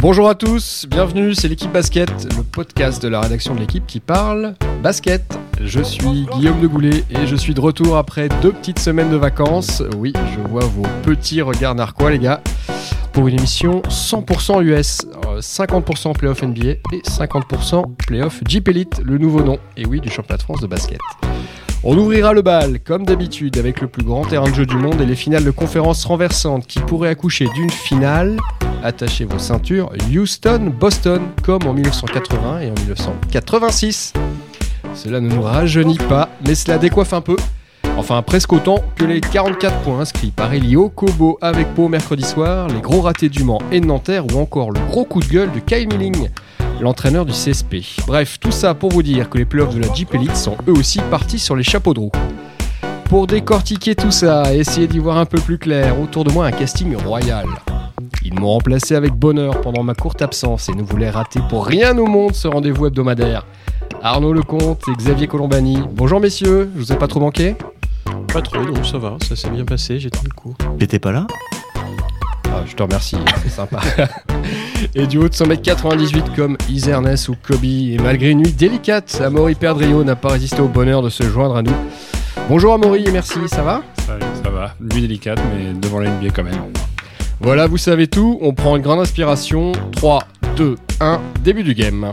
Bonjour à tous, bienvenue, c'est l'équipe basket, le podcast de la rédaction de l'équipe qui parle basket. Je suis Guillaume de Goulet et je suis de retour après deux petites semaines de vacances. Oui, je vois vos petits regards narquois les gars, pour une émission 100% US, 50% playoff NBA et 50% playoff Jeep Elite, le nouveau nom, et oui, du championnat de France de basket. On ouvrira le bal, comme d'habitude, avec le plus grand terrain de jeu du monde et les finales de conférences renversantes qui pourraient accoucher d'une finale. Attachez vos ceintures, Houston-Boston, comme en 1980 et en 1986. Cela ne nous rajeunit pas, mais cela décoiffe un peu. Enfin, presque autant que les 44 points inscrits par Elio Kobo avec Pau mercredi soir, les gros ratés du Mans et de Nanterre ou encore le gros coup de gueule de Kyle Milling l'entraîneur du CSP. Bref, tout ça pour vous dire que les playoffs de la Jeep Elite sont eux aussi partis sur les chapeaux de roue. Pour décortiquer tout ça et essayer d'y voir un peu plus clair, autour de moi un casting royal. Ils m'ont remplacé avec bonheur pendant ma courte absence et ne voulaient rater pour rien au monde ce rendez-vous hebdomadaire. Arnaud Lecomte et Xavier Colombani. Bonjour messieurs, je vous ai pas trop manqué? Pas trop, donc ça va, ça s'est bien passé, j'ai tenu le coup. T'étais pas là? Je te remercie, c'est sympa. et du haut de 1m98 comme Isernes ou Kobe, et malgré une nuit délicate, Amaury Perdrio n'a pas résisté au bonheur de se joindre à nous. Bonjour Amaury et merci, ça va? Salut, ça va. Nuit délicate, mais devant la NBA quand même. Voilà, vous savez tout, on prend une grande inspiration. 3, 2, 1, début du game.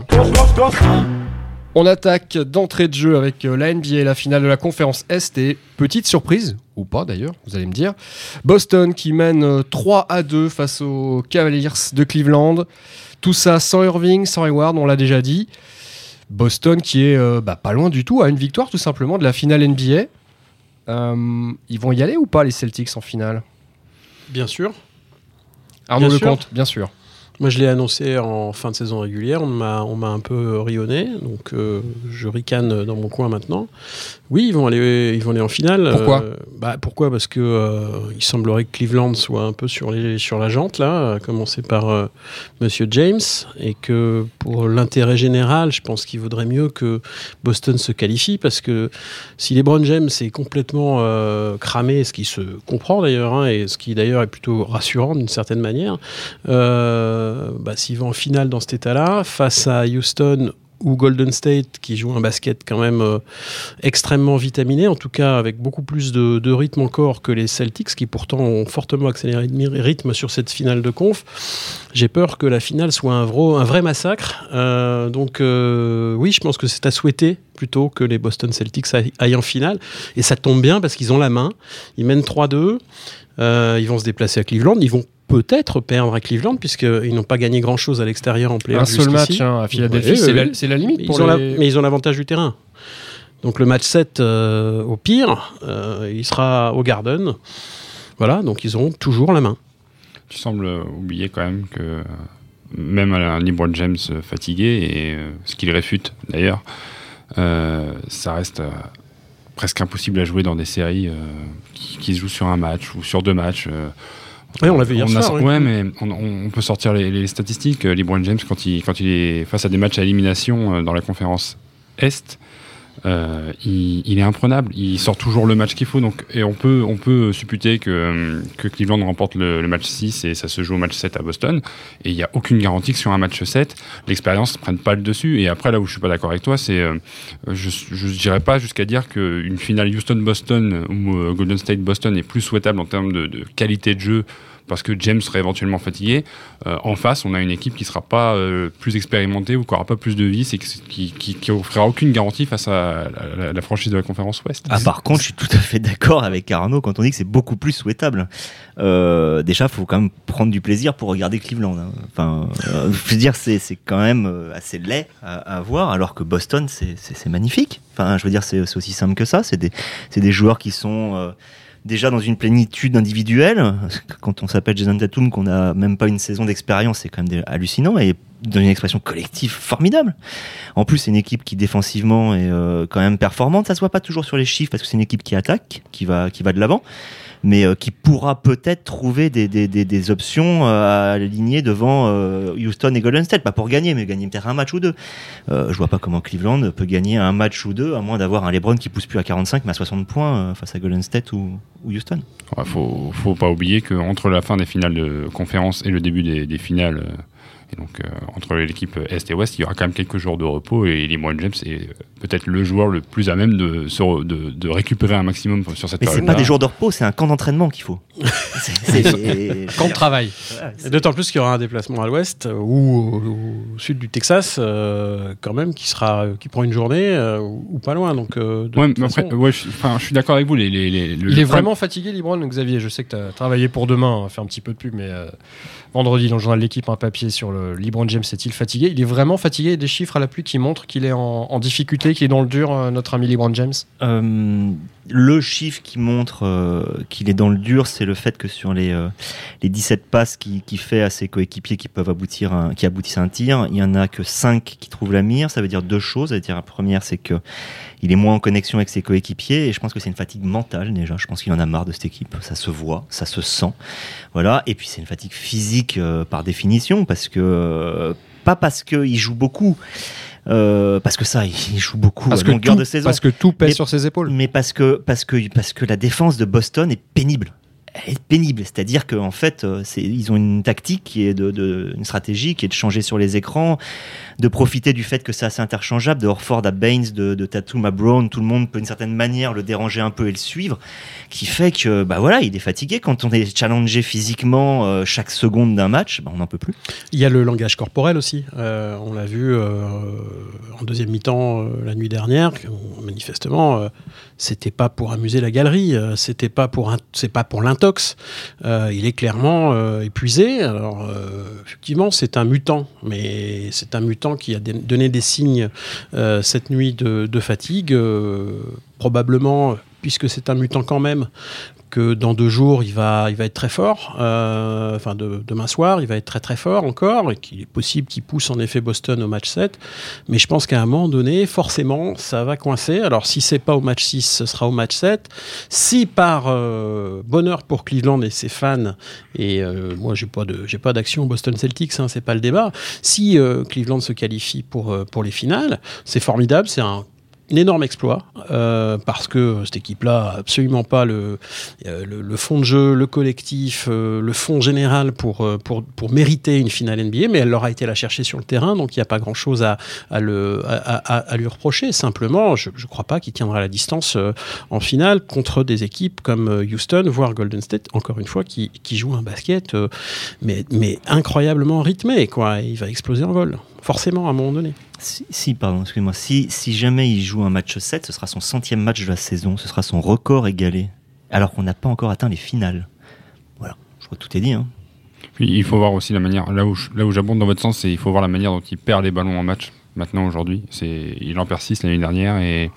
On attaque d'entrée de jeu avec euh, la NBA, la finale de la conférence Est et petite surprise, ou pas d'ailleurs, vous allez me dire, Boston qui mène 3 euh, à 2 face aux Cavaliers de Cleveland. Tout ça sans Irving, sans Hayward, on l'a déjà dit. Boston qui est euh, bah, pas loin du tout à une victoire tout simplement de la finale NBA. ils vont y aller ou pas les Celtics en finale? Bien sûr. Arnaud Lecomte, bien sûr. Moi, je l'ai annoncé en fin de saison régulière. On m'a, on m'a un peu rionné, donc euh, je ricane dans mon coin maintenant. Oui, ils vont aller, ils vont aller en finale. Pourquoi? Euh, bah, Pourquoi? Parce que euh, il semblerait que Cleveland soit un peu sur, les, sur la jante là, à commencer par Monsieur James, et que pour l'intérêt général, je pense qu'il vaudrait mieux que Boston se qualifie, parce que si LeBron James est complètement cramé, ce qui se comprend d'ailleurs, hein, et ce qui d'ailleurs est plutôt rassurant d'une certaine manière. Euh, bah, s'ils vont en finale dans cet état-là, face à Houston ou Golden State qui joue un basket quand même euh, extrêmement vitaminé, en tout cas avec beaucoup plus de, rythme encore que les Celtics qui pourtant ont fortement accéléré le rythme sur cette finale de conf. J'ai peur que la finale soit un, un vrai massacre. Euh, donc oui, je pense que c'est à souhaiter plutôt que les Boston Celtics aillent en finale. Et ça tombe bien parce qu'ils ont la main. Ils mènent 3-2. ils vont se déplacer à Cleveland. Ils vont peut-être perdre à Cleveland, puisqu'ils n'ont pas gagné grand-chose à l'extérieur en playoff. Un seul match hein, à Philadelphie, c'est la, limite. Pour mais ils ont l'avantage du terrain. Donc le match 7, euh, au pire, euh, il sera au Garden. Voilà, donc ils auront toujours la main. Tu sembles oublier quand même que même un LeBron James fatigué, et euh, ce qu'il réfute d'ailleurs, ça reste presque impossible à jouer dans des séries qui, qui, se jouent sur un match ou sur deux matchs. Oui, on l'a vu hier soir. Ouais, mais on, peut sortir les, statistiques. Euh, LeBron James, quand il, quand il est face à des matchs à élimination euh, dans la conférence Est, euh, il, est imprenable. Il sort toujours le match qu'il faut. Donc, et on peut, on peut supputer que, que Cleveland remporte le, match 6 et ça se joue au match 7 à Boston. Et il n'y a aucune garantie que sur un match 7, l'expérience ne prenne pas le dessus. Et après, là où je suis pas d'accord avec toi, c'est je ne dirais pas jusqu'à dire qu'une finale Houston-Boston ou Golden State-Boston est plus souhaitable en termes de qualité de jeu parce que James serait éventuellement fatigué. Euh, en face, on a une équipe qui ne sera pas euh, plus expérimentée ou qui n'aura pas plus de vis et qui, qui, offrira aucune garantie face à la, franchise de la conférence Ouest. Ah, par contre, je suis tout à fait d'accord avec Arnaud quand on dit que c'est beaucoup plus souhaitable. Euh, déjà, faut quand même prendre du plaisir pour regarder Cleveland. Hein. Enfin, je veux dire, c'est quand même assez laid à, voir, alors que Boston, c'est magnifique. Enfin, je veux dire, c'est aussi simple que ça. C'est des joueurs qui sont déjà dans une plénitude individuelle. Quand on s'appelle Jason Tatum, qu'on n'a même pas une saison d'expérience, c'est quand même hallucinant. Et dans une expression collective formidable. En plus, c'est une équipe qui défensivement est euh, quand même performante. Ça se voit pas toujours sur les chiffres parce que c'est une équipe qui attaque, qui va, qui va de l'avant mais euh, qui pourra peut-être trouver des, des, des, options euh, à aligner devant euh, Houston et Golden State, pas pour gagner, mais gagner peut-être un match ou deux. je vois pas comment Cleveland peut gagner un match ou deux, à moins d'avoir un LeBron qui pousse plus à 45 mais à 60 points face à Golden State ou, ou Houston. Il faut, faut pas oublier qu'entre la fin des finales de conférence et le début des, des finales et donc, euh, entre l'équipe Est et Ouest, il y aura quand même quelques jours de repos et LeBron James est euh, peut-être le joueur le plus à même de, de, de récupérer un maximum sur cette période. Mais c'est pas des jours de repos, c'est un camp d'entraînement qu'il faut. c'est camp de travail. D'autant plus qu'il y aura un déplacement à l'Ouest ou au, sud du Texas, euh, quand même, qui sera, qui prend une journée ou, pas loin. Donc, ouais, après, ouais, je, je, suis d'accord avec vous. Les, les, il est vraiment fatigué, LeBron, Xavier. Je sais que tu as travaillé pour demain, on va faire un petit peu de pub, mais vendredi dans le journal de l'équipe, un papier sur le LeBron James est-il fatigué? Il est vraiment fatigué? Des chiffres à la pluie qui montrent qu'il est en, difficulté, qu'il est dans le dur, euh, notre ami LeBron James? Euh, Le chiffre qui montre qu'il est dans le dur, c'est le fait que sur les, les 17 passes qu'il qui fait à ses coéquipiers qui peuvent aboutir qui aboutissent à un tir, il y en a que 5 qui trouvent la mire. Ça veut dire deux choses. Ça dire la première, c'est que il est moins en connexion avec ses coéquipiers et je pense que c'est une fatigue mentale déjà. Je pense qu'il en a marre de cette équipe. Ça se voit, ça se sent. Voilà. Et puis c'est une fatigue physique par définition parce que euh, pas parce qu'il joue beaucoup. Euh, parce que ça, il joue beaucoup parce à longueur de saison. Parce que tout pèse sur ses épaules. Mais parce que, parce, que, parce que la défense de Boston est pénible est pénible. C'est-à-dire qu'en fait, euh, ils ont une tactique qui est de, une stratégie qui est de changer sur les écrans, de profiter du fait que c'est assez interchangeable, de Horford à Baines, de, de Tatum à Brown, tout le monde peut d'une certaine manière le déranger un peu et le suivre, qui fait que bah voilà, il est fatigué quand on est challengé physiquement euh, chaque seconde d'un match, bah, on n'en peut plus. Il y a le langage corporel aussi. Euh, on l'a vu en deuxième mi-temps la nuit dernière, manifestement, c'était pas pour amuser la galerie, c'était pas pour c'est pas pour l'intérêt euh, il est clairement euh, épuisé. Alors, euh, effectivement, c'est un mutant, mais c'est un mutant qui a donné des signes cette nuit de, de fatigue. probablement puisque c'est un mutant quand même, que dans deux jours, il va, il être très fort. Euh, enfin, de, demain soir, il va être très très fort encore, et qu'il est possible qu'il pousse en effet Boston au match 7. Mais je pense qu'à un moment donné, forcément, ça va coincer. Alors, si c'est pas au match 6, ce sera au match 7. Si par euh, bonheur pour Cleveland et ses fans, et euh, moi, j'ai pas de, pas d'action Boston Celtics, hein, c'est pas le débat. Si Cleveland se qualifie pour pour les finales, c'est formidable, c'est un énorme exploit euh, parce que cette équipe-là a absolument pas le, euh, le, fond de jeu, le collectif, euh, le fond général pour, pour, pour mériter une finale NBA, mais elle leur a été la chercher sur le terrain, donc il n'y a pas grand-chose à, à, à, lui reprocher. Simplement, je ne crois pas qu'il tiendra la distance en finale contre des équipes comme Houston, voire Golden State, encore une fois, qui, qui jouent un basket mais, mais incroyablement rythmé. Quoi. Il va exploser en vol, forcément, à un moment donné. Si, pardon, excusez-moi. Si, jamais il joue un match 7, ce sera son centième match de la saison. Ce sera son record égalé. Alors qu'on n'a pas encore atteint les finales. Voilà, je crois que tout est dit. Hein. il faut voir aussi la manière. Là où, là où j'abonde dans votre sens, c'est il faut voir la manière dont il perd les ballons en match. Maintenant, aujourd'hui, c'est il en 6 l'année dernière et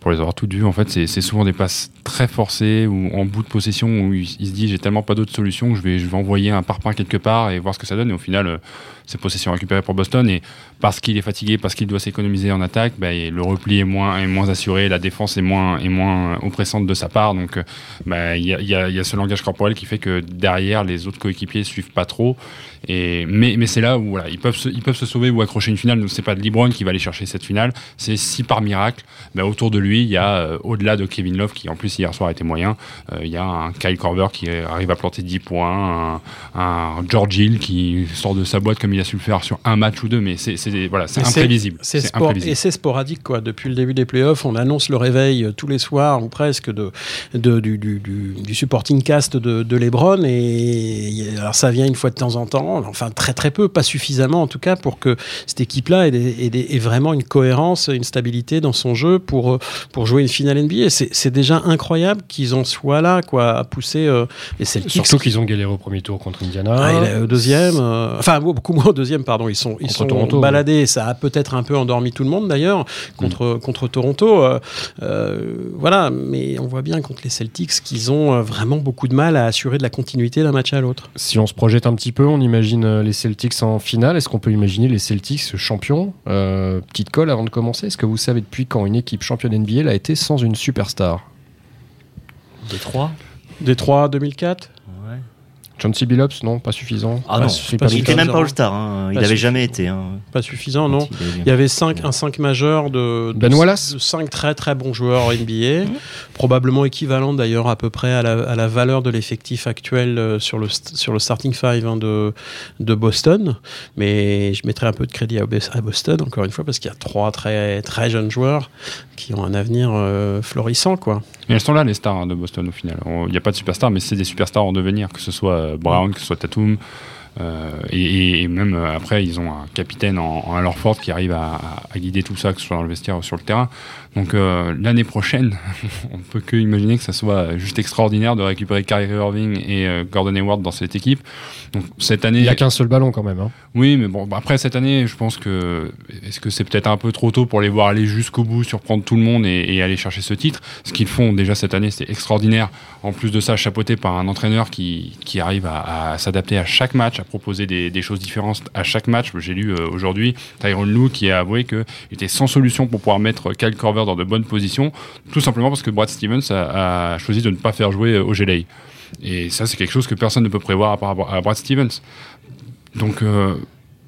pour les avoir toutes vues, en fait, c'est souvent des passes très forcées ou en bout de possession où il, se dit j'ai tellement pas d'autre solution que je vais, je vais envoyer un parpaing quelque part et voir ce que ça donne. Et au final, euh, c'est possession récupérée pour Boston. Et parce qu'il est fatigué, parce qu'il doit s'économiser en attaque, bah, le repli est moins, est moins assuré, la défense est moins, est moins oppressante de sa part. Donc, bah, il y, a, y, a, ce langage corporel qui fait que derrière, les autres coéquipiers suivent pas trop. Mais c'est là où ils, peuvent se, ils peuvent se sauver ou accrocher une finale. Donc, c'est pas de LeBron qui va aller chercher cette finale. C'est si par miracle, bah, autour de lui, il y a, euh, au-delà de Kevin Love, qui en plus hier soir était moyen, euh, il y a un Kyle Korver qui arrive à planter 10 points, un, un George Hill qui sort de sa boîte comme il a su le faire sur un match ou deux, mais c'est voilà, c'est imprévisible. C'est et c'est sporadique quoi. Depuis le début des playoffs, on annonce le réveil euh, tous les soirs ou presque de, de du, du, du, supporting cast de, de LeBron et alors ça vient une fois de temps en temps, enfin très très peu, pas suffisamment en tout cas pour que cette équipe-là ait, ait, ait, vraiment une cohérence, une stabilité dans son jeu pour pour jouer une finale NBA. C'est déjà incroyable qu'ils en soient là, quoi, à pousser euh, les Celtics. Surtout qu'ils ont galéré au premier tour contre Indiana. Ah, il au deuxième, euh, enfin beaucoup moins deuxième, pardon. Ils sont, ils Contre sont Toronto, baladés. Ça a peut-être un peu endormi tout le monde d'ailleurs contre, contre Toronto. Euh, euh, voilà, mais on voit bien contre les Celtics qu'ils ont euh, vraiment beaucoup de mal à assurer de la continuité d'un match à l'autre. Si on se projette un petit peu, on imagine les Celtics en finale. Est-ce qu'on peut imaginer les Celtics champions? Euh, Petite colle avant de commencer. Est-ce que vous savez depuis quand une équipe championne NBA a été sans une superstar? Détroit Détroit 2004 Ouais. John C. Billups, non, pas suffisant. Ah Pas non, su- pas pas Il était suffisant. même pas All-Star, hein. il Pas avait suffisant. jamais été. hein. Pas suffisant, non Il y avait cinq, un 5 majeur de, de, Ben Wallace de 5 très très bons joueurs NBA, probablement équivalent d'ailleurs à peu près à la, à la valeur de l'effectif actuel euh, sur le, sur le starting five hein, de, de Boston. Mais je mettrai un peu de crédit à Boston, encore une fois, parce qu'il y a trois très, très jeunes joueurs qui ont un avenir euh, florissant. Quoi. Mais elles sont là, les stars hein, de Boston, au final. Il n'y a pas de superstars, mais c'est des superstars en devenir, que ce soit euh, Brown, que ce soit Tatum. Euh, et, et- même euh, après, ils ont un capitaine en, en Al Horford qui arrive à, à- à guider tout ça, que ce soit dans le vestiaire ou sur le terrain. Donc euh, l'année prochaine, on ne peut que imaginer que ça soit juste extraordinaire de récupérer Kyrie Irving et Gordon Hayward dans cette équipe. Donc cette année, Il n'y a qu'un seul ballon quand même. hein. oui, mais bon, bah, après cette année, je pense que est-ce que c'est peut-être un peu trop tôt pour les voir aller jusqu'au bout, surprendre tout le monde et, et aller chercher ce titre? Ce qu'ils font déjà cette année, c'est extraordinaire. En plus de ça, chapeauté par un entraîneur qui, qui arrive à, à s'adapter à chaque match, à proposer des, choses différentes à chaque match. J'ai lu euh, aujourd'hui Tyron Lue qui a avoué qu'il était sans solution pour pouvoir mettre Kyle Korver dans de bonnes positions, tout simplement parce que Brad Stevens a, choisi de ne pas faire jouer euh, Ojeley. Et ça, c'est quelque chose que personne ne peut prévoir à part Brad Stevens. Donc euh,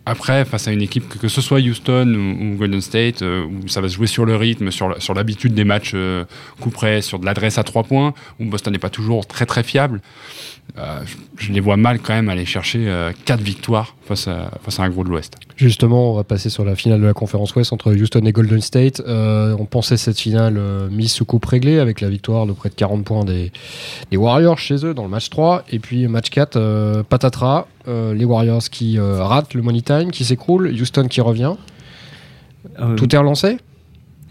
après, face à une équipe, que, ce soit Houston ou, Golden State, euh, où ça va se jouer sur le rythme, sur, l'habitude des matchs euh, coup près, sur de l'adresse à trois points, où Boston n'est pas toujours très très fiable, euh, je, les vois mal quand même aller chercher quatre victoires face à, face à un gros de l'Ouest. Justement, on va passer sur la finale de la conférence Ouest entre Houston et Golden State. On pensait cette finale mise sous coupe réglée avec la victoire de près de 40 points des, des Warriors chez eux dans le match 3. Et puis match 4, euh, patatras, euh, les Warriors qui euh, ratent le money time, qui s'écroule, Houston qui revient. Euh, Tout est relancé?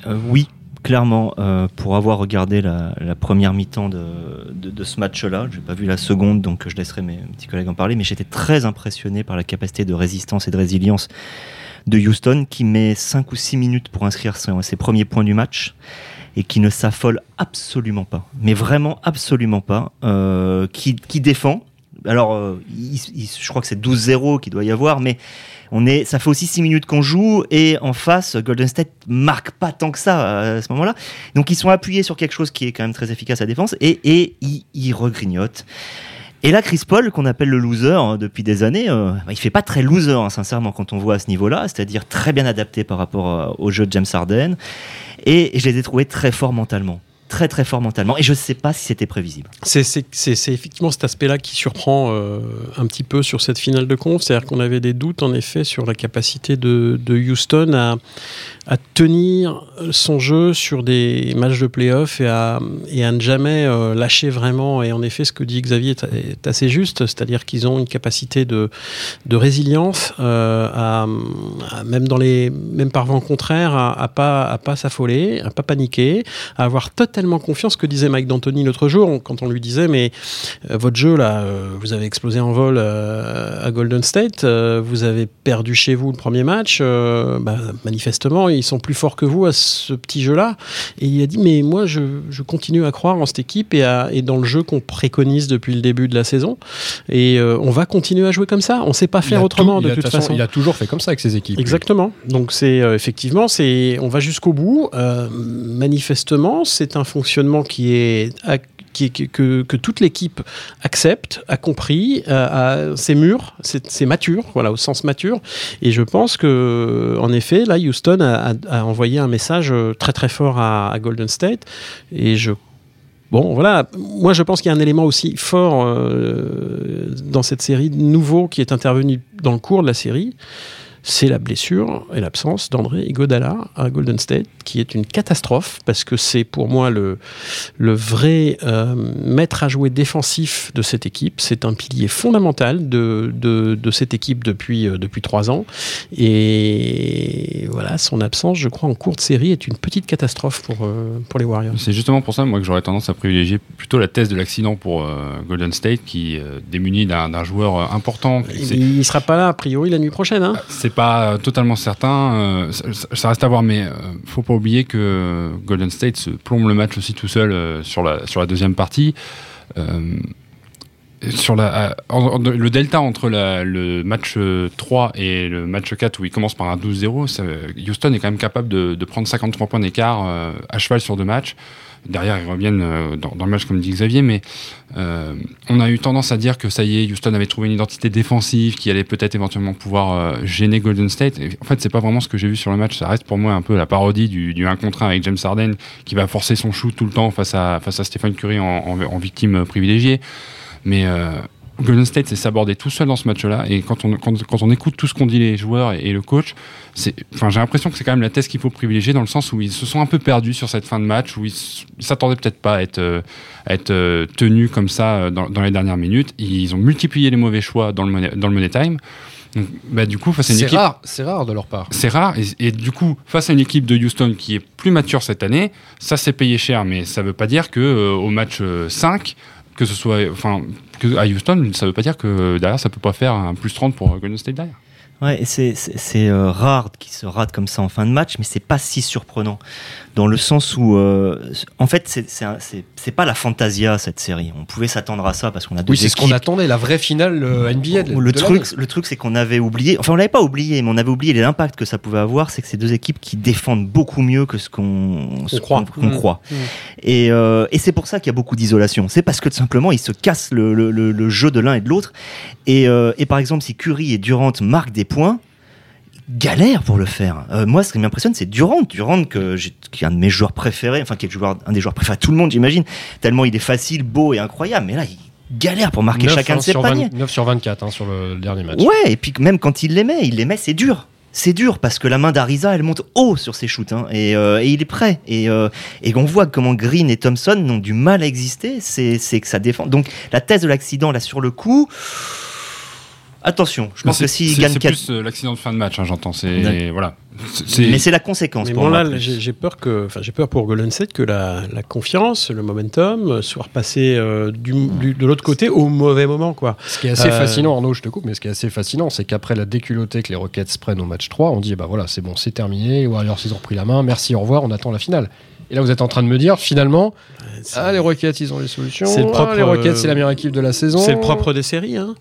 Euh, oui, clairement, pour avoir regardé la, la première mi-temps de, de- de ce match-là, je n'ai pas vu la seconde, donc je laisserai mes petits collègues en parler, mais j'étais très impressionné par la capacité de résistance et de résilience de Houston, qui met 5 ou 6 minutes pour inscrire son- ses premiers points du match, et qui ne s'affole absolument pas, mais vraiment absolument pas, euh, qui, qui défend. Alors, euh, je crois que c'est 12-0 qu'il doit y avoir, mais on est, ça fait aussi 6 minutes qu'on joue et en face, Golden State marque pas tant que ça euh, à ce moment-là. Donc ils sont appuyés sur quelque chose qui est quand même très efficace à défense et, et ils, ils regrignotent. Et là, Chris Paul, qu'on appelle le loser hein, depuis des années, euh, bah, il fait pas très loser, hein, sincèrement, quand on voit à ce niveau-là, c'est-à-dire très bien adapté par rapport euh, au jeu de James Harden. Et, et je les ai trouvés très forts mentalement. Très très fort mentalement. Et je sais pas si c'était prévisible. C'est effectivement cet aspect-là qui surprend euh, un petit peu sur cette finale de conf. C'est-à-dire qu'on avait des doutes, en effet, sur la capacité de, de Houston à, à tenir son jeu sur des matchs de playoff et à, et à ne jamais euh, lâcher vraiment. Et en effet, ce que dit Xavier est, assez juste, c'est-à-dire qu'ils ont une capacité de, résilience, euh, même, dans les, même par vent contraire, à, à pas, à pas s'affoler, à pas paniquer, à avoir totalement confiance. Ce que disait Mike D'Antoni l'autre jour, quand on lui disait, mais euh, votre jeu là, vous avez explosé en vol à Golden State, vous avez perdu chez vous le premier match, bah, manifestement ils sont plus forts que vous à ce petit jeu-là. Et il a dit mais moi je, je continue à croire en cette équipe et, à- et dans le jeu qu'on préconise depuis le début de la saison. Et euh, on va continuer à jouer comme ça. On sait pas faire autrement tout- de toute façon, façon. Il a toujours fait comme ça avec ses équipes. Exactement. Donc c'est euh, effectivement, c'est on va jusqu'au bout. Euh, manifestement, c'est un fonctionnement qui est ac- que, toute l'équipe accepte, a compris, c'est mûr, c'est mature, voilà, au sens mature. Et je pense que, en effet, là, Houston a, envoyé un message euh, très très fort à, à Golden State. Et je Bon, voilà. Moi, je pense qu'il y a un élément aussi fort euh, dans cette série nouveau qui est intervenu dans le cours de la série. C'est la blessure et l'absence d'André Iguodala à Golden State, qui est une catastrophe parce que c'est pour moi le, le vrai euh, maître à jouer défensif de cette équipe. C'est un pilier fondamental de, de, de cette équipe depuis, euh, depuis trois ans. Et voilà, son absence, je crois, en courte série est une petite catastrophe pour, euh, pour les Warriors. C'est justement pour ça, moi, que j'aurais tendance à privilégier plutôt la thèse de l'accident pour Golden State, qui euh, démuni d'un joueur important. Il ne sera pas là, a priori, la nuit prochaine. Hein C'est pas euh, totalement certain, euh, ça, reste à voir, mais euh, faut pas oublier que Golden State se plombe le match aussi tout seul sur, la, sur la deuxième partie. Euh, sur euh, le delta entre le match euh, 3 et le match 4 où il commence par un 12-0, ça, Houston est quand même capable de, de prendre 53 points d'écart euh, à cheval sur deux matchs. Derrière, ils reviennent euh, dans, le match, comme dit Xavier, mais euh, on a eu tendance à dire que ça y est, Houston avait trouvé une identité défensive qui allait peut-être éventuellement pouvoir euh, gêner Golden State. En fait, c'est pas vraiment ce que j'ai vu sur le match. Ça reste pour moi un peu la parodie du, du 1 contre 1 avec James Harden qui va forcer son shoot tout le temps face à, face à Stephen Curry en victime privilégiée. Mais euh, Golden State s'est sabordé tout seul dans ce match-là. Et quand on, quand, quand on écoute tout ce qu'ont dit les joueurs et, et le coach, j'ai l'impression que c'est quand même la thèse qu'il faut privilégier dans le sens où ils se sont un peu perdus sur cette fin de match, où ils, ils s'attendaient peut-être pas à être, euh, à être euh, tenus comme ça euh, dans, dans les dernières minutes. Ils ont multiplié les mauvais choix dans le money, dans le money time. Donc, bah, du coup, face à une C'est équipe. rare, c'est rare de leur part. C'est rare et, et du coup face à une équipe de Houston qui est plus mature cette année, ça s'est payé cher, mais ça veut pas dire que au match euh, 5 que ce soit enfin à Houston, ça veut pas dire que euh, derrière ça peut pas faire un plus 30 pour euh, Golden State derrière. Ouais, c'est euh, rare qu'ils se ratent comme ça en fin de match, mais c'est pas si surprenant. Dans le sens où, euh, en fait, c'est- pas la fantasia cette série. On pouvait s'attendre à ça parce qu'on a deux Oui, c'est ce qu'on attendait, la vraie finale euh, NBA. de- le de truc, le truc, c'est qu'on avait oublié. Enfin, on l'avait pas oublié, mais on avait oublié l'impact que ça pouvait avoir. C'est que c'est deux équipes qui défendent beaucoup mieux que ce qu'on ce croit. qu'on Mmh. croit. Mmh. Et, euh, et c'est pour ça qu'il y a beaucoup d'isolation. C'est parce que tout simplement, ils se cassent le, le- le- le jeu de l'un et de l'autre. Et, et par exemple, si Curry et Durant marquent des points, galère pour le faire. Euh, moi, ce qui m'impressionne, c'est Durant. Durant, que qui est un de mes joueurs préférés, enfin, qui est joueur, un des joueurs préférés de tout le monde, j'imagine. Tellement il est facile, beau et incroyable. Mais là, il galère pour marquer 9, chacun hein, de ses sur 20 paniers. 9 sur 24 hein, sur le, dernier match. Ouais, et puis même quand il les met, il les met, c'est dur. C'est dur parce que la main d'Ariza, elle monte haut sur ses shoots hein, et, euh, et il est prêt. Et, euh, et on voit comment Green et Thompson n'ont du mal à exister. C'est que ça défend. Donc la thèse de l'accident là sur le coup. Attention, je pense que c'est- s'il c'est- gagne c'est 4. plus euh, l'accident de fin de match, hein, j'entends. C'est voilà. C'est- c'est- Mais c'est la conséquence Mais pour bon, moi. là, j'ai j'ai peur que, enfin, j'ai peur pour Golden State que la, la confiance, le momentum, euh, soit repassé euh, du, du- de l'autre côté au mauvais moment, quoi. Ce qui est assez Euh, fascinant, Arnaud, je te coupe, mais ce qui est assez fascinant, c'est qu'après la déculottée que les Rockets prennent au match 3, on dit bah voilà, c'est bon, c'est terminé, les Warriors ils ont repris la main, merci, au revoir, on attend la finale. Et là, vous êtes en train de me dire, finalement, ah, les Rockets, ils ont les solutions. C'est le ah, propre, les Rockets, euh, c'est la meilleure équipe de la saison. C'est le propre des séries, hein.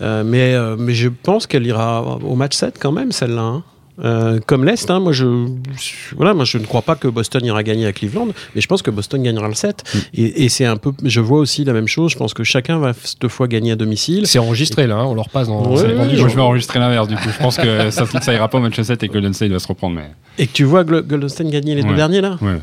Euh, mais, euh, mais je pense qu'elle ira au match 7 quand même, celle-là. hein. Euh, comme l'Est, hein, moi, je, je- voilà, moi je ne crois pas que Boston ira gagner à Cleveland, mais je pense que Boston gagnera le 7. Mm. Et, et c'est un peu, je vois aussi la même chose, je pense que chacun va cette fois gagner à domicile. C'est enregistré là, hein, on leur passe dans, Ouais, ouais, je vais enregistrer l'inverse du coup. Je pense que ça, ça ira pas au match 7 et que Golden State va se reprendre. Mais Et que tu vois Golden State gagner les deux derniers là? Ouais.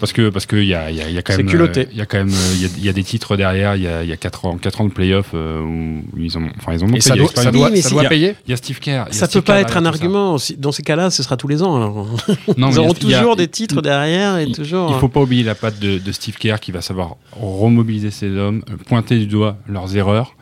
Parce que parce que il y a, il y a- il y a quand même culotté. euh, il y a quand même euh, il y il y, a des titres derrière. Il y a, il y a 4 ans 4 ans de playoff euh, où ils ont enfin ils ont montré Et ça il doit, ça doit, Oui, ça il payer. Il y a Steve Kerr. il Ça Steve peut pas Kerr être un argument. Dans ces cas-là, ce sera tous les ans. alors. Non, Nous mais il y a- aurons il y a- toujours des il- titres derrière et il- toujours. Il faut pas oublier la patte de, de Steve Kerr qui va savoir remobiliser ses hommes, euh, pointer du doigt leurs erreurs.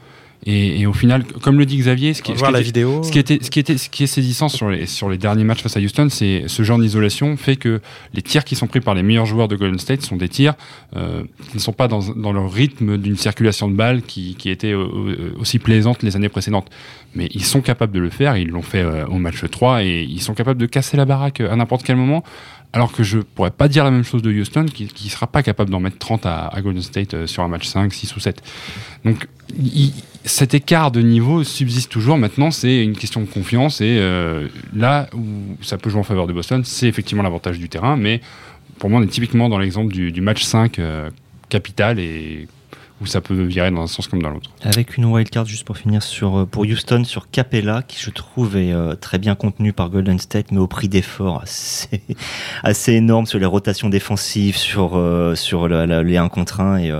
Et, et au final, comme le dit Xavier, ce qui, ce voir qui la était- vidéo. ce qui, était, ce, qui était, ce qui est saisissant sur les, sur les derniers matchs face à Houston, c'est ce genre d'isolation fait que les tirs qui sont pris par les meilleurs joueurs de Golden State sont des tirs euh, qui ne sont pas dans, dans le rythme d'une circulation de balles qui, qui était euh, aussi plaisante les années précédentes. Mais ils sont capables de le faire, ils l'ont fait euh, au match 3 et ils sont capables de casser la baraque à n'importe quel moment. Alors que je pourrais pas dire la même chose de Houston, qui, qui sera pas capable d'en mettre 30 à, à Golden State euh, sur un match 5, 6 ou 7. Donc il- cet écart de niveau subsiste toujours. Maintenant, c'est une question de confiance. Et euh, là où ça peut jouer en faveur de Boston, c'est effectivement l'avantage du terrain. Mais pour moi, on est typiquement dans l'exemple du, match 5 euh, capital et où ça peut virer dans un sens comme dans l'autre. Avec une wildcard juste pour finir sur euh, pour Houston sur Capella qui je trouve est euh, très bien contenu par Golden State mais au prix d'efforts assez assez énorme sur les rotations défensives sur euh, sur les 1 contre 1 et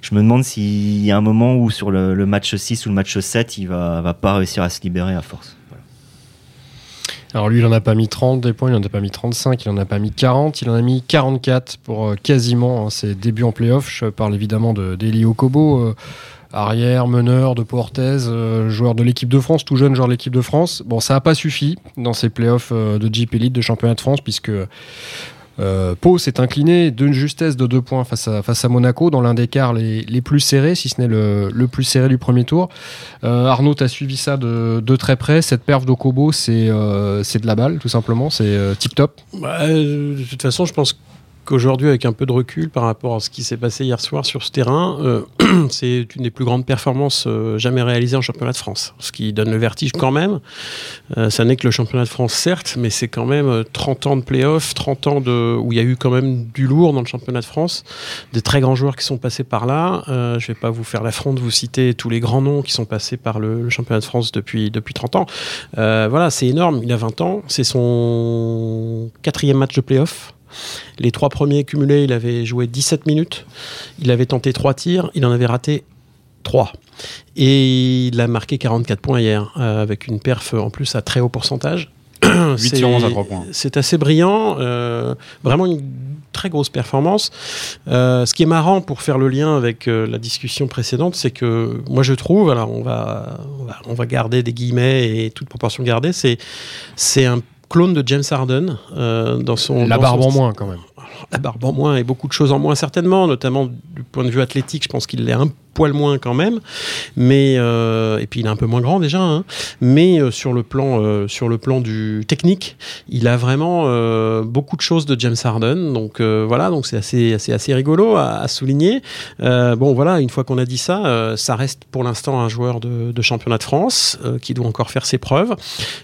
je me demande s'il y a un moment où sur le, le match 6 ou le match 7 il va va pas réussir à se libérer à force. Alors lui, il en a pas mis 30 des points, il en a pas mis 35, il en a pas mis 40, il en a mis 44 pour euh, quasiment hein, ses débuts en playoff. Je parle évidemment de d'Eli Okobo, euh, arrière, meneur de Portez, euh, joueur de l'équipe de France, tout jeune joueur de l'équipe de France. Bon, ça n'a pas suffi dans ces playoffs de Jeep Elite de championnat de France puisque euh, Pau s'est incliné d'une justesse de deux points face à, face à Monaco dans l'un des quarts les, les plus serrés, si ce n'est le, le plus serré du premier tour. Euh, Arnaud, tu as suivi ça de, de très près. Cette perf d'Okobo, c'est euh, de la balle, tout simplement. C'est tip-top. Bah, de toute façon, je pense qu'aujourd'hui, avec un peu de recul par rapport à ce qui s'est passé hier soir sur ce terrain, euh, c'est une des plus grandes performances euh, jamais réalisées en championnat de France. Ce qui donne le vertige quand même. Euh, ça n'est que le championnat de France, certes, mais c'est quand même euh, 30 ans de playoff, 30 ans où il y a eu quand même du lourd dans le championnat de France, des très grands joueurs qui sont passés par là. Je vais pas vous faire l'affront de vous citer tous les grands noms qui sont passés par le, championnat de France depuis, depuis 30 ans. Voilà, c'est énorme. Il a 20 ans. C'est son quatrième match de playoff. Les trois premiers cumulés, il avait joué 17 minutes. Il avait tenté trois tirs. Il en avait raté 3. Et il a marqué 44 points hier, euh, avec une perf en plus à très haut pourcentage. 8 C'est- sur 11 à 3 points. C'est assez brillant, euh, vraiment une très grosse performance. Euh, ce qui est marrant pour faire le lien avec la discussion précédente, c'est que moi je trouve, alors on va, on va, on va garder des guillemets et toute proportion gardée, c'est c'est un clone de James Harden euh, dans son La dans barbe son en moins, quand même. la barbe en moins et beaucoup de choses en moins certainement, notamment du point de vue athlétique, je pense qu'il l'est un poil moins quand même, mais euh, et puis il est un peu moins grand déjà, hein. mais euh, sur le plan euh, sur le plan du technique, il a vraiment beaucoup de choses de James Harden, donc voilà, donc c'est assez assez assez rigolo à, souligner. Bon voilà, une fois qu'on a dit ça, ça reste pour l'instant un joueur de, championnat de France qui doit encore faire ses preuves,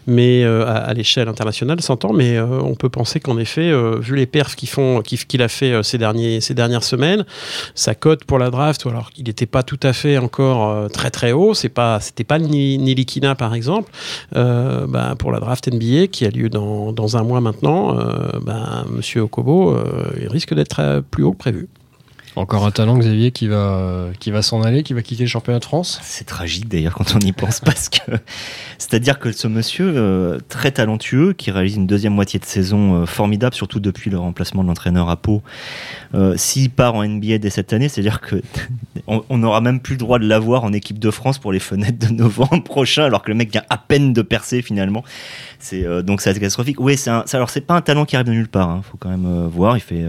mais à, l'échelle internationale, s'entend, mais on peut penser qu'en effet, vu les perfs qu'ils qu'il a fait ces, derniers, ces dernières semaines, sa cote pour la draft, alors qu'il n'était pas tout à fait encore euh, très très haut, c'est pas, c'était pas Ni- par exemple, euh, bah, pour la draft NBA qui a lieu dans, un mois maintenant, euh, bah, Monsieur Okobo, il risque d'être plus haut que prévu. Encore un talent, Xavier, qui va, qui va s'en aller, qui va quitter le championnat de France. C'est tragique d'ailleurs quand on y pense parce que c'est-à-dire que ce monsieur euh, très talentueux qui réalise une deuxième moitié de saison euh, formidable surtout depuis le remplacement de l'entraîneur à Pau euh, s'il part en NBA dès cette année c'est-à-dire que on n'aura même plus le droit de l'avoir en équipe de France pour les fenêtres de novembre prochain alors que le mec vient à peine de percer finalement. C'est donc c'est catastrophique. Oui c'est alors c'est pas un talent qui arrive de nulle part hein, faut quand même voir. Il fait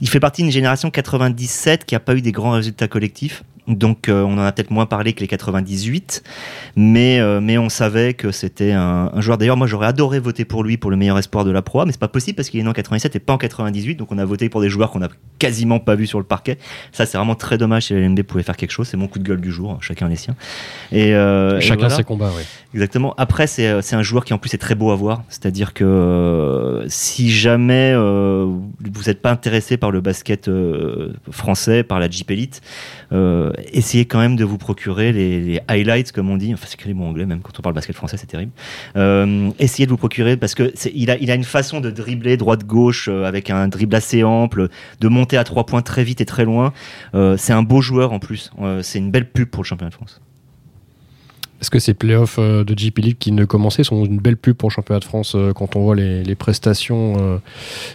il fait partie d'une génération 97 qui a pas eu des grands résultats collectifs donc euh, on en a peut-être moins parlé que les 98 mais, euh, mais on savait que c'était un, un joueur. D'ailleurs, moi j'aurais adoré voter pour lui pour le meilleur espoir de la Pro, A, mais c'est pas possible parce qu'il est né en 97 et pas en 98, donc on a voté pour des joueurs qu'on a quasiment pas vus sur le parquet. Ça, c'est vraiment très dommage si l'NB pouvait faire quelque chose. C'est mon coup de gueule du jour, hein, chacun les siens. Et, euh, et Chacun voilà. ses combats, oui. Exactement. Après, c'est euh, c'est un joueur qui en plus est très beau à voir. C'est-à-dire que euh, si jamais euh, vous n'êtes pas intéressé par le basket euh, français, par la Jeep Elite, euh, essayez quand même de vous procurer les, les highlights, comme on dit. Enfin, c'est écrit en anglais, même quand on parle basket français, c'est terrible. Euh, essayez de vous procurer parce que il a, il a une façon de dribbler droite-gauche euh, avec un dribble assez ample, de monter à trois points très vite et très loin. Euh, c'est un beau joueur en plus. Euh, c'est une belle pub pour le championnat de France. Est-ce que ces playoffs euh, de JP League qui ne commençaient sont une belle pub pour le championnat de France euh, quand on voit les, prestations euh,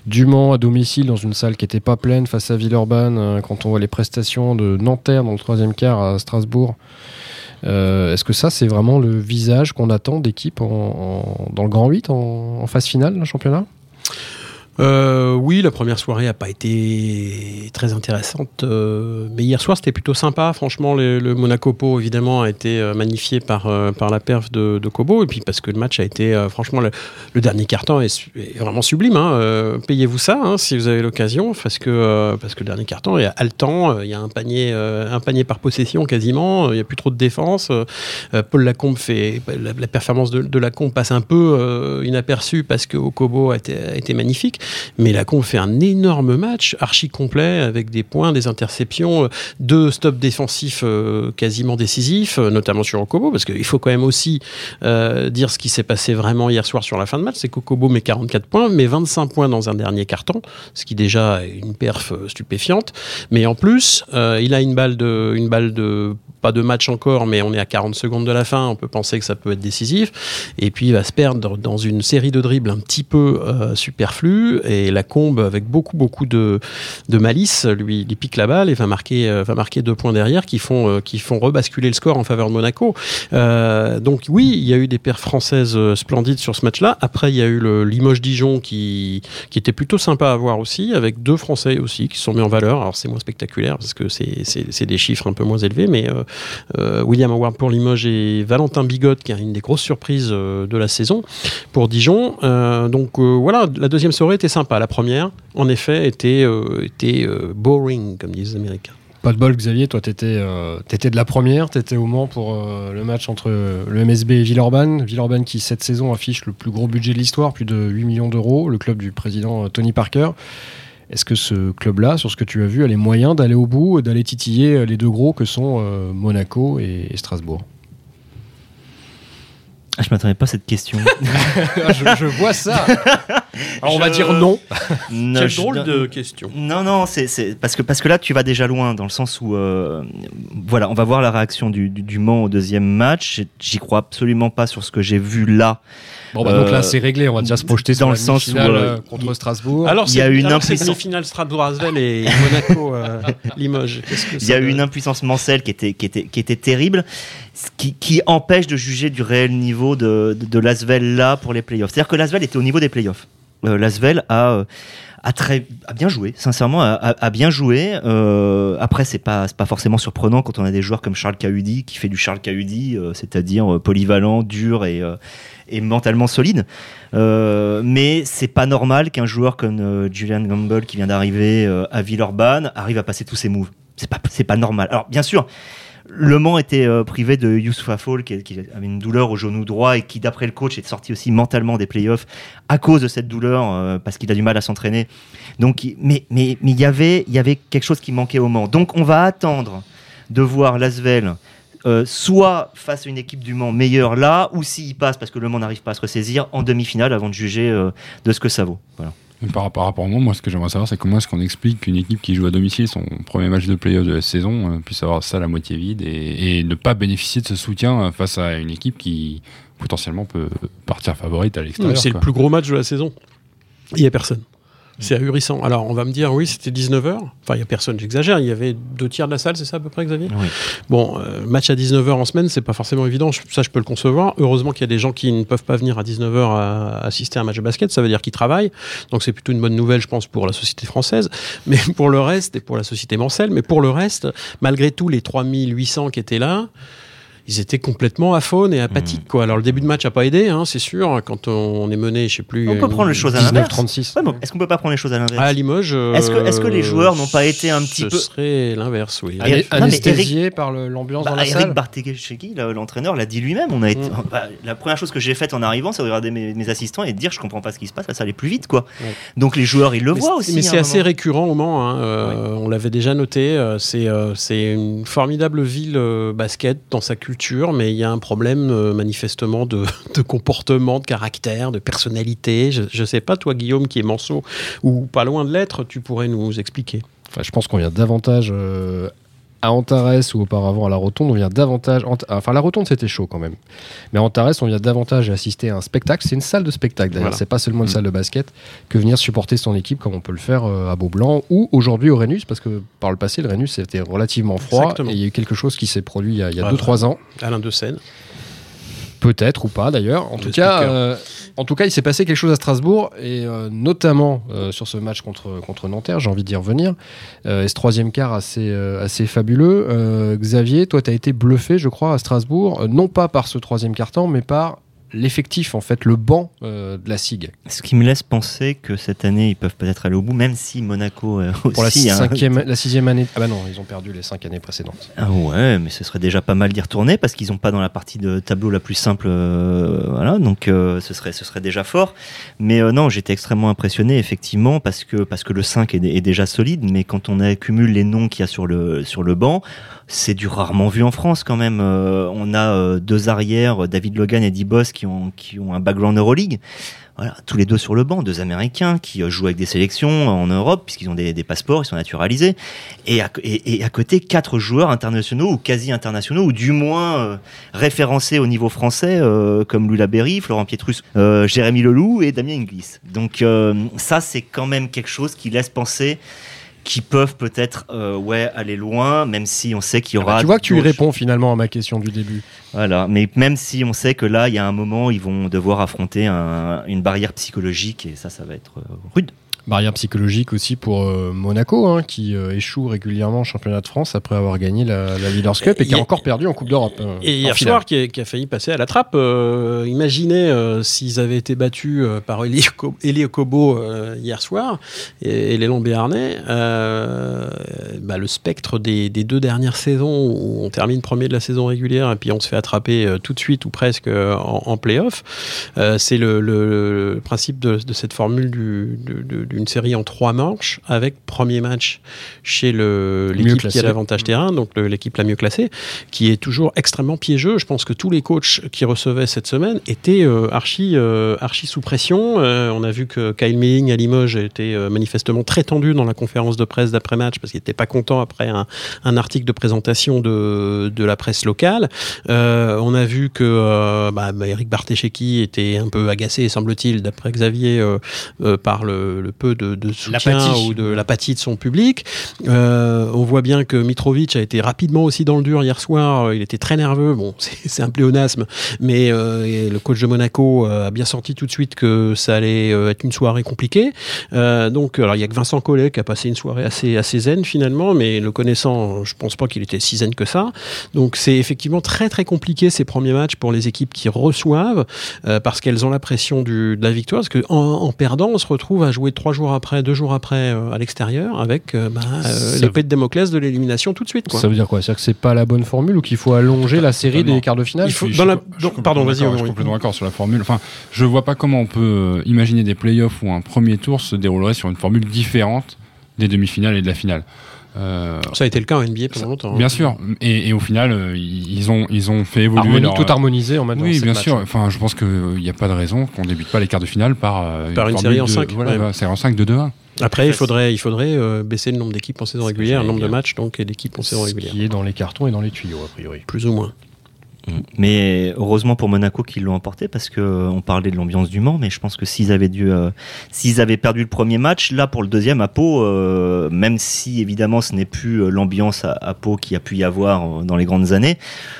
du Mans à domicile dans une salle qui n'était pas pleine face à Villeurbanne, quand on voit les prestations de Nanterre dans le troisième quart à Strasbourg Est-ce que ça, c'est vraiment le visage qu'on attend d'équipe dans le Grand 8 en, en phase finale d'un championnat? Euh, oui, la première soirée n'a pas été très intéressante, euh, mais hier soir c'était plutôt sympa. Franchement, le, Monaco Po évidemment a été euh, magnifié par, par la perf de, Kobo, et puis parce que le match a été, franchement, le, dernier carton est, est vraiment sublime. hein. Payez-vous ça hein, si vous avez l'occasion, parce que, parce que le dernier carton est haletant. Il y a un panier, un panier par possession quasiment. Il n'y a plus trop de défense. Paul Lacombe fait la, performance de, Lacombe passe un peu inaperçue parce que Okobo a été, a été magnifique. Mais Lacombe fait un énorme match, archi complet, avec des points, des interceptions, euh, deux stops défensifs euh, quasiment décisifs, euh, notamment sur Okobo, parce qu'il faut quand même aussi dire ce qui s'est passé vraiment hier soir sur la fin de match, c'est qu'Okobo met 44 points, mais 25 points dans un dernier carton, ce qui déjà est une perf stupéfiante. Mais en plus, il a une balle de pas de match encore, mais on est à 40 secondes de la fin, on peut penser que ça peut être décisif. Et puis il va se perdre dans une série de dribbles un petit peu euh. Et la combe, avec beaucoup, beaucoup de, de malice, lui, lui pique la balle et va marquer, euh, va marquer deux points derrière qui font, euh, qui font rebasculer le score en faveur de Monaco. Euh, donc oui, il y a eu des paires françaises splendides sur ce match-là. Après, il y a eu le Limoges-Dijon qui, qui était plutôt sympa à voir aussi, avec deux Français aussi qui sont mis en valeur. Alors c'est moins spectaculaire parce que c'est- des chiffres un peu moins élevés, mais William Howard pour Limoges et Valentin Bigotte, qui est une des grosses surprises euh, de la saison pour Dijon. Euh, donc euh, voilà, la deuxième soirée était sympa. La première, en effet, était, euh, était euh, boring, comme disent les Américains. Pas de bol, Xavier, toi t'étais euh, de la première, t'étais au Mans pour euh, le match entre le MSB et Villeurbanne. Villeurbanne qui cette saison affiche le plus gros budget de l'histoire, plus de 8 millions d'euros, le club du président euh, Tony Parker. Est-ce que ce club-là, sur ce que tu as vu, a les moyens d'aller au bout d'aller titiller euh, les deux gros que sont euh, Monaco et, et Strasbourg? Ah, je m'attendais pas à cette question. je, je vois ça Alors on va dire non. Non, Quelle je- drôle de question. Non, non, c'est c'est- parce que parce que là tu vas déjà loin dans le sens où euh, voilà, on va voir la réaction du, du, du Mans au deuxième match. J'y crois absolument pas sur ce que j'ai vu là. Bon bah donc Euh, là c'est réglé, on va déjà se projeter sur dans la le sens où, euh, euh, contre Strasbourg. Alors, Il y a une impuissance- demi-finale Strasbourg-Asvel et Monaco euh, Limoges. Qu'est-ce que Il y a eu une impuissance mancelle qui était qui était qui était terrible, ce qui, qui empêche de juger du réel niveau de de, de l'Asvel là pour les playoffs. C'est-à-dire que l'Asvel était au niveau des playoffs. Euh, L'Asvel a euh, a très a bien joué, sincèrement a, bien joué. Euh, après c'est pas pas forcément surprenant quand on a des joueurs comme Charles Cahudi qui fait du Charles Cahudi, c'est-à-dire polyvalent, dur et et mentalement solide. Mais c'est pas normal qu'un joueur comme Julian Gamble qui vient d'arriver à Villeurbanne arrive à passer tous ses moves. C'est pas pas normal. Alors bien sûr. Le Mans était euh, privé de Youssouf Fall qui, avait une douleur au genou droit et qui, d'après le coach, est sorti aussi mentalement des playoffs à cause de cette douleur euh, parce qu'il a du mal à s'entraîner. Donc, mais mais mais il y avait il y avait quelque chose qui manquait au Mans. Donc on va attendre de voir Lasvel euh, soit face à une équipe du Mans meilleure là, ou s'il passe parce que le Mans n'arrive pas à se ressaisir en demi-finale avant de juger de ce que ça vaut. Voilà. Par, rapport- par rapport au monde, moi, ce que j'aimerais savoir, c'est comment est-ce qu'on explique qu'une équipe qui joue à domicile son premier match de playoff de la saison euh, puisse avoir ça à la moitié vide et, et ne pas bénéficier de ce soutien euh, face à une équipe qui potentiellement peut partir favorite à l'extérieur. C'est le plus gros match de la saison. Il n'y a personne. C'est ahurissant. Alors, on va me dire, oui, c'était 19h. Enfin, il n'y a personne, j'exagère. Il y avait deux tiers de la salle, c'est ça à peu près, Xavier Oui. Bon, euh, match à 19h en semaine, c'est pas forcément évident. Je- Ça, je peux le concevoir. Heureusement qu'il y a des gens qui ne peuvent pas venir à 19h à assister à un match de basket. Ça veut dire qu'ils travaillent. Donc, c'est plutôt une bonne nouvelle, je pense, pour la société française. Mais pour le reste, et pour la société mancelle, mais pour le reste, malgré tout, les 3800 qui étaient là, ils étaient complètement aphones et apathiques. Quoi. Alors, le début de match n'a pas aidé, hein, c'est sûr. Quand on est mené, je sais plus. On peut une- prendre les choses à l'inverse. 19-36. Ouais, bon, Est-ce qu'on peut pas prendre les choses à l'inverse? À Limoges. Est-ce que- est-ce que les joueurs n'ont pas été un petit ce peu- serait l'inverse, oui. Allez, non, mais Anesthésié par l'ambiance Bah, dans la Eric salle. Le- l'entraîneur, l'a dit lui-même. On a été, Mm. bah, la première chose que j'ai faite en arrivant, c'est de regarder mes, mes assistants et de dire je comprends pas ce qui se passe, ça allait plus vite, quoi. Ouais. Donc les joueurs, ils le Mais voient aussi. Mais à c'est assez moment. récurrent au Mans. hein, euh, On l'avait déjà noté. euh, c'est euh, une formidable ville euh, basket dans sa culture, mais il y a un problème euh, manifestement de, comportement, de caractère, de personnalité. Je, je sais pas, toi, Guillaume, qui est manceau ou pas loin de l'être, tu pourrais nous expliquer. Enfin, je pense qu'on vient davantage euh, à Antares ou auparavant à la Rotonde, on vient davantage. Ant- Enfin, la Rotonde c'était chaud quand même. Mais à Antares, on vient davantage assister à un spectacle. C'est une salle de spectacle d'ailleurs. Voilà. C'est pas seulement une Mm. salle de basket que venir supporter son équipe comme on peut le faire euh, à Beaublanc ou aujourd'hui au Rhenus parce que par le passé, le Rhenus c'était relativement froid Exactement. et il y a eu quelque chose qui s'est produit il y a Voilà. 2-3 ans. Alain de Seine. Peut-être ou pas d'ailleurs. En tout cas, euh, en tout cas, il s'est passé quelque chose à Strasbourg et euh, notamment euh, sur ce match contre contre Nanterre. J'ai envie d'y revenir. Et ce troisième quart assez assez fabuleux. Xavier, toi, tu as été bluffé, je crois, à Strasbourg, non pas par ce troisième quart-temps, mais par l'effectif, en fait, le banc euh, de la SIG. Ce qui me laisse penser que cette année, ils peuvent peut-être aller au bout, même si Monaco euh, aussi. Pour la, hein. cinquième, la sixième année. Ah bah non, ils ont perdu les cinq années précédentes. Ah ouais, mais ce serait déjà pas mal d'y retourner parce qu'ils n'ont pas dans la partie de tableau la plus simple, euh, voilà. Donc euh, ce serait ce serait déjà fort. Mais non, j'étais extrêmement impressionné effectivement parce que parce que le 5 est, est déjà solide, mais quand on accumule les noms qu'il y a sur le sur le banc, c'est du rarement vu en France quand même. On a deux arrières, David Logan et Dibos, qui ont, un background Euroleague. Voilà, tous les deux sur le banc, deux Américains qui euh, jouent avec des sélections en Europe, puisqu'ils ont des, passeports, ils sont naturalisés. Et à, côté, quatre joueurs internationaux ou quasi internationaux, ou du moins euh, référencés au niveau français, euh, comme Lula Berry, Florent Pietrus, Jérémy Leloup et Damien Inglis. Donc ça, c'est quand même quelque chose qui laisse penser qu'ils peuvent peut-être euh, ouais aller loin, même si on sait qu'il y Ah bah, aura. tu vois que tu y réponds finalement à ma question du début. Voilà, mais même si on sait que là, il y a un moment, ils vont devoir affronter un- une barrière psychologique et ça, ça va être euh, rude. Barrière psychologique aussi pour euh, Monaco, hein, qui euh, échoue régulièrement en championnat de France après avoir gagné la, la Leaders Cup et qui a encore perdu en Coupe d'Europe. euh, Et hier soir, qui a, qui a failli passer à la trappe. imaginez s'ils avaient été battus par Eli Ko- Eli Okobo euh, hier soir et, et les Béarnais. bah, le spectre des, des deux dernières saisons où on termine premier de la saison régulière et puis on se fait attraper tout de suite ou presque en, en play-off. C'est le, le- le principe de, de cette formule du- d'une série en trois manches avec premier match chez l'équipe qui a l'avantage terrain, donc l'équipe la mieux classée qui est toujours extrêmement piégeux. Je pense que tous les coachs qui recevaient cette semaine étaient euh, archi, euh, archi sous pression. Euh, on a vu que Kyle Milling à Limoges était manifestement très tendu dans la conférence de presse d'après-match parce qu'il n'était pas content après un, un article de présentation de, de la presse locale. On a vu que bah, Eric Bartesheki était un peu agacé, semble-t-il, d'après Xavier, par le, le peu de, de soutien ou de l'apathie de son public. Euh, on voit bien que Mitrovic a été rapidement aussi dans le dur hier soir. Il était très nerveux. Bon, c'est un pléonasme, mais euh, le coach de Monaco euh, a bien senti tout de suite que ça allait être une soirée compliquée. Euh, donc, alors il y a que Vincent Collet qui a passé une soirée assez assez zen finalement, mais le connaissant, je pense pas qu'il était si zen que ça. Donc, c'est effectivement très très compliqué ces premiers matchs pour les équipes qui reçoivent parce qu'elles ont la pression du, de la victoire. Parce que en, en perdant, on se retrouve à jouer trois jours après, deux jours après euh, à l'extérieur avec euh, bah, euh, l'épée de Démoclès de l'élimination tout de suite. Quoi. Ça veut dire quoi? C'est-à-dire que c'est pas la bonne formule ou qu'il faut allonger la série des quarts de finale? Il faut- Je dans la- je pardon, complètement vas-y, d'accord, Je suis complètement d'accord sur la formule. Enfin, je vois pas comment on peut imaginer des playoffs où un premier tour se déroulerait sur une formule différente des demi-finales et de la finale. Euh, Ça a été le cas en NBA pendant longtemps. hein. bien sûr. Et, et au final, euh, ils ont, ils ont fait évoluer Harmonie, leur... tout harmonisé en maintenant. Oui, sept bien sûr. Enfin, je pense qu'il n'y a pas de raison qu'on débute pas les quarts de finale par, euh, Par une série en de- cinq, Voilà, ouais. série en 5 de 2-1. Après, il faudrait, il faudrait euh, baisser le nombre d'équipes en saison ce régulière, le nombre de matchs donc et d'équipes en saison Ce régulière, qui est dans les cartons et dans les tuyaux, a priori. plus ou moins. Mais heureusement pour Monaco qu'ils l'ont emporté parce que euh, on parlait de l'ambiance du Mans, mais je pense que s'ils avaient dû, euh, s'ils avaient perdu le premier match, là pour le deuxième à Pau, euh, même si évidemment ce n'est plus l'ambiance à, à Pau qu'il y a pu y avoir dans les grandes années,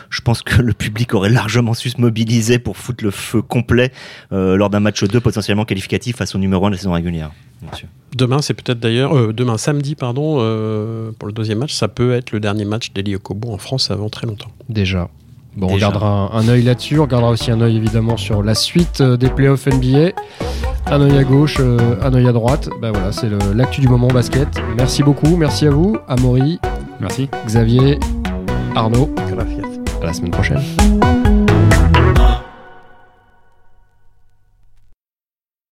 je pense que le public aurait largement su se mobiliser pour foutre le feu complet euh, lors d'un match 2 potentiellement qualificatif face au numéro 1 de la saison régulière. Demain, c'est peut-être d'ailleurs, euh, demain samedi, pardon, euh, pour le deuxième match, ça peut être le dernier match d'Eli Okobo en France avant très longtemps. Déjà. Bon, on gardera un, œil là-dessus. On gardera aussi un œil évidemment sur la suite euh, des playoffs NBA. Un œil à gauche, euh, un œil à droite. Ben voilà, c'est le- l'actu du moment basket. Merci beaucoup, merci à vous, Amaury, Merci. Xavier, Arnaud. À la semaine prochaine.